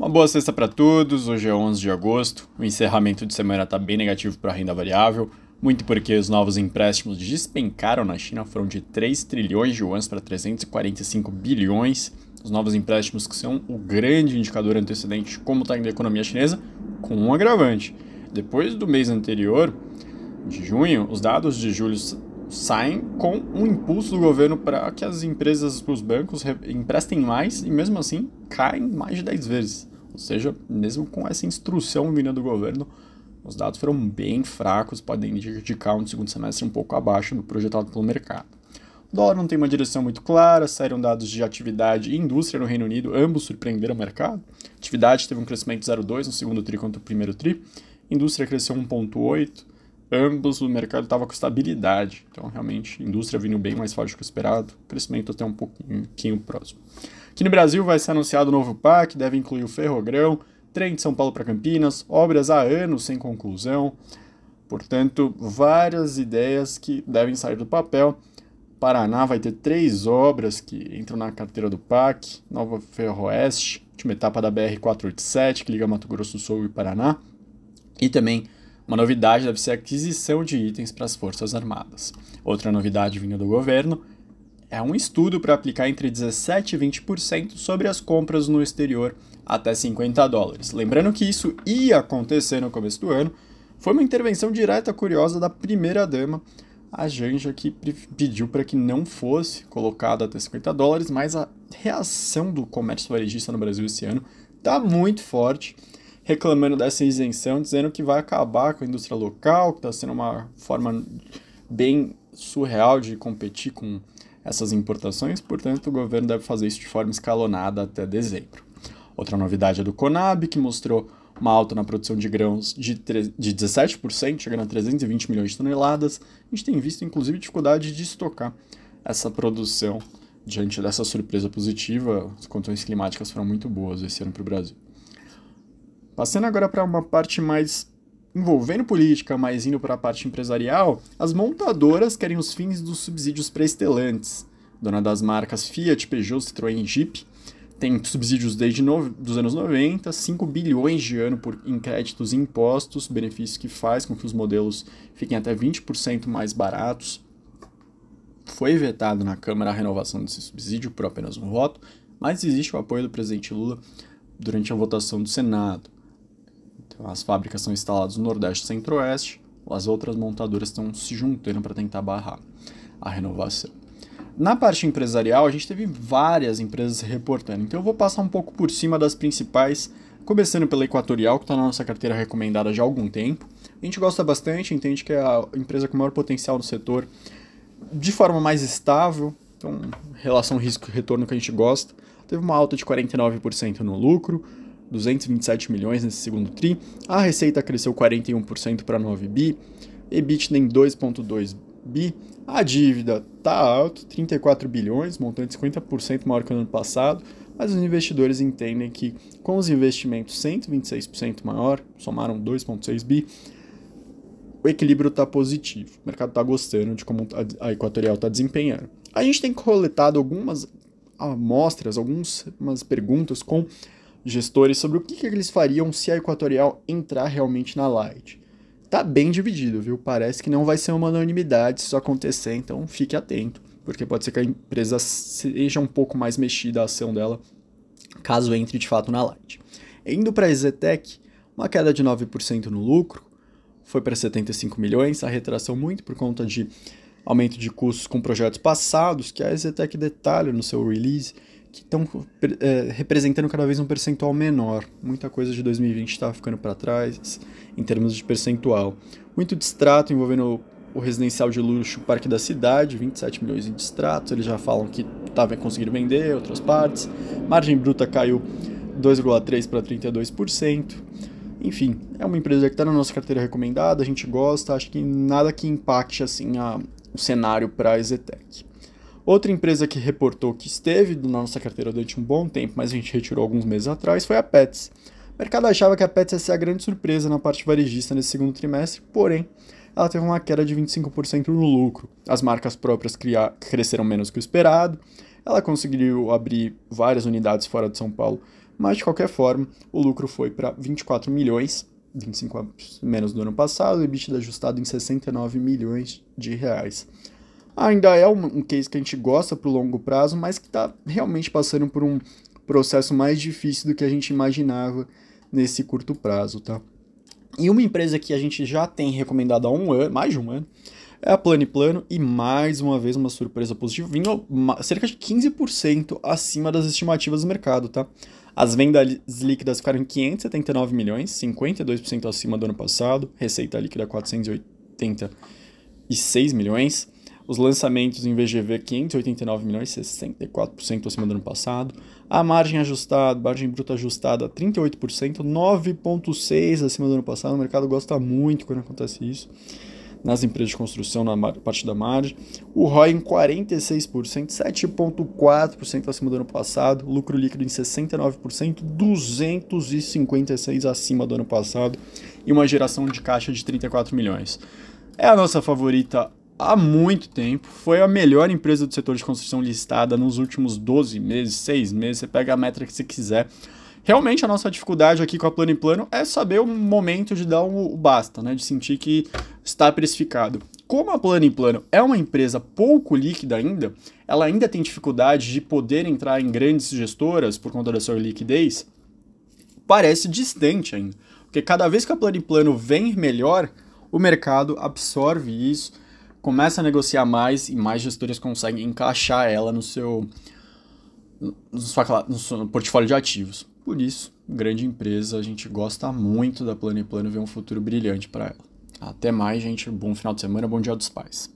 Uma boa sexta para todos. Hoje é 11 de agosto. O encerramento de semana está bem negativo para a renda variável, muito porque os novos empréstimos despencaram na China, foram de 3 trilhões de yuans para 345 bilhões. Os novos empréstimos que são o grande indicador antecedente de como está indo a economia chinesa, com um agravante. Depois do mês anterior, de junho, os dados de julho saem com um impulso do governo para que as empresas, os bancos emprestem mais e mesmo assim caem mais de 10 vezes. Ou seja, mesmo com essa instrução vinda do governo, os dados foram bem fracos, podem indicar um segundo semestre um pouco abaixo do projetado pelo mercado. O dólar não tem uma direção muito clara, saíram dados de atividade e indústria no Reino Unido, ambos surpreenderam o mercado. atividade teve um crescimento de 0,2 no segundo tri contra o primeiro tri, indústria cresceu 1,8, ambos o mercado estava com estabilidade. Então, realmente, indústria vindo bem mais forte do que o esperado, crescimento até um pouquinho próximo. Aqui no Brasil vai ser anunciado o novo PAC, deve incluir o Ferrogrão, trem de São Paulo para Campinas, obras há anos sem conclusão. Portanto, várias ideias que devem sair do papel. Paraná vai ter três obras que entram na carteira do PAC: Nova Ferroeste, última etapa da BR-487, que liga Mato Grosso do Sul e Paraná, e também uma novidade deve ser a aquisição de itens para as Forças Armadas. Outra novidade vinda do governo é um estudo para aplicar entre 17% e 20% sobre as compras no exterior até 50 dólares. Lembrando que isso ia acontecer no começo do ano, foi uma intervenção direta curiosa da primeira-dama, a Janja, que pediu para que não fosse colocado até 50 dólares, mas a reação do comércio varejista no Brasil esse ano está muito forte reclamando dessa isenção, dizendo que vai acabar com a indústria local, que está sendo uma forma bem surreal de competir com essas importações, portanto, o governo deve fazer isso de forma escalonada até dezembro. Outra novidade é do Conab, que mostrou uma alta na produção de grãos de, de 17%, chegando a 320 milhões de toneladas. A gente tem visto, inclusive, dificuldade de estocar essa produção diante dessa surpresa positiva. As condições climáticas foram muito boas esse ano para o Brasil. Passando agora para uma parte mais envolvendo política, mas indo para a parte empresarial, as montadoras querem os fins dos subsídios para estelantes. Dona das marcas Fiat, Peugeot, Citroën e Jeep tem subsídios desde os anos 90, 5 bilhões de ano por, em créditos e impostos, benefício que faz com que os modelos fiquem até 20% mais baratos. Foi vetado na Câmara a renovação desse subsídio por apenas um voto, mas existe o apoio do presidente Lula durante a votação do Senado. As fábricas são instaladas no Nordeste e Centro-Oeste, as outras montadoras estão se juntando para tentar barrar a renovação. Na parte empresarial, a gente teve várias empresas reportando, então eu vou passar um pouco por cima das principais, começando pela Equatorial, que está na nossa carteira recomendada já há algum tempo. A gente gosta bastante, entende que é a empresa com maior potencial no setor, de forma mais estável, então relação risco-retorno que a gente gosta. Teve uma alta de 49% no lucro, 227 milhões nesse segundo tri. A receita cresceu 41% para 9 bi. EBITDA em 2.2 bi. A dívida está alta, 34 bilhões, montante 50% maior que no ano passado, mas os investidores entendem que com os investimentos 126% maior, somaram 2.6 bi, o equilíbrio está positivo. O mercado está gostando de como a Equatorial está desempenhando. A gente tem coletado algumas amostras, algumas perguntas com gestores sobre o que, que eles fariam se a Equatorial entrar realmente na Light. Tá bem dividido, viu? Parece que não vai ser uma unanimidade se isso acontecer, então fique atento, porque pode ser que a empresa seja um pouco mais mexida a ação dela caso entre de fato na Light. Indo para a Zetec, uma queda de 9% no lucro, foi para 75 milhões, a retração muito por conta de aumento de custos com projetos passados, que a Zetec detalha no seu release, que estão é, representando cada vez um percentual menor. Muita coisa de 2020 está ficando para trás em termos de percentual. Muito distrato envolvendo o residencial de luxo Parque da Cidade, 27 milhões em distratos. Eles já falam que estavam conseguindo vender outras partes. Margem bruta caiu 2,3% para 32%. Enfim, é uma empresa que está na nossa carteira recomendada, a gente gosta, acho que nada que impacte assim a, o cenário para a Ezetec. Outra empresa que reportou que esteve na nossa carteira durante um bom tempo, mas a gente retirou alguns meses atrás, foi a Pets. O mercado achava que a Pets ia ser a grande surpresa na parte varejista nesse segundo trimestre, porém, ela teve uma queda de 25% no lucro. As marcas próprias cresceram menos que o esperado. Ela conseguiu abrir várias unidades fora de São Paulo mas de qualquer forma, o lucro foi para 24 milhões, 25 menos do ano passado, e EBITDA ajustado em 69 milhões de reais. Ainda é um, case que a gente gosta para o longo prazo, mas que está realmente passando por um processo mais difícil do que a gente imaginava nesse curto prazo, tá? E uma empresa que a gente já tem recomendado há um ano, mais de um ano, é a Plano e Plano, e mais uma vez uma surpresa positiva, vindo cerca de 15% acima das estimativas do mercado, tá? As vendas líquidas ficaram em 579 milhões, 52% acima do ano passado, receita líquida 486 milhões, os lançamentos em VGV 589 milhões, 64% acima do ano passado. A margem ajustada, margem bruta ajustada 38%, 9.6 acima do ano passado. O mercado gosta muito quando acontece isso. Nas empresas de construção, na parte da margem. O ROI em 46%, 7,4% acima do ano passado. Lucro líquido em 69%, 256% acima do ano passado. E uma geração de caixa de 34 milhões. É a nossa favorita há muito tempo. Foi a melhor empresa do setor de construção listada nos últimos 12 meses, 6 meses. Você pega a métrica que você quiser. Realmente a nossa dificuldade aqui com a plano em plano é saber o momento de dar o, basta, né? De sentir que está precificado. Como a plano em plano é uma empresa pouco líquida ainda, ela ainda tem dificuldade de poder entrar em grandes gestoras por conta da sua liquidez, parece distante ainda. Porque cada vez que a plano em plano vem melhor, o mercado absorve isso começa a negociar mais e mais gestores conseguem encaixar ela no seu, no, sua, no seu portfólio de ativos. Por isso, grande empresa, a gente gosta muito da Plano e Plano, vê um futuro brilhante para ela. Até mais, gente. Bom final de semana, bom dia dos pais.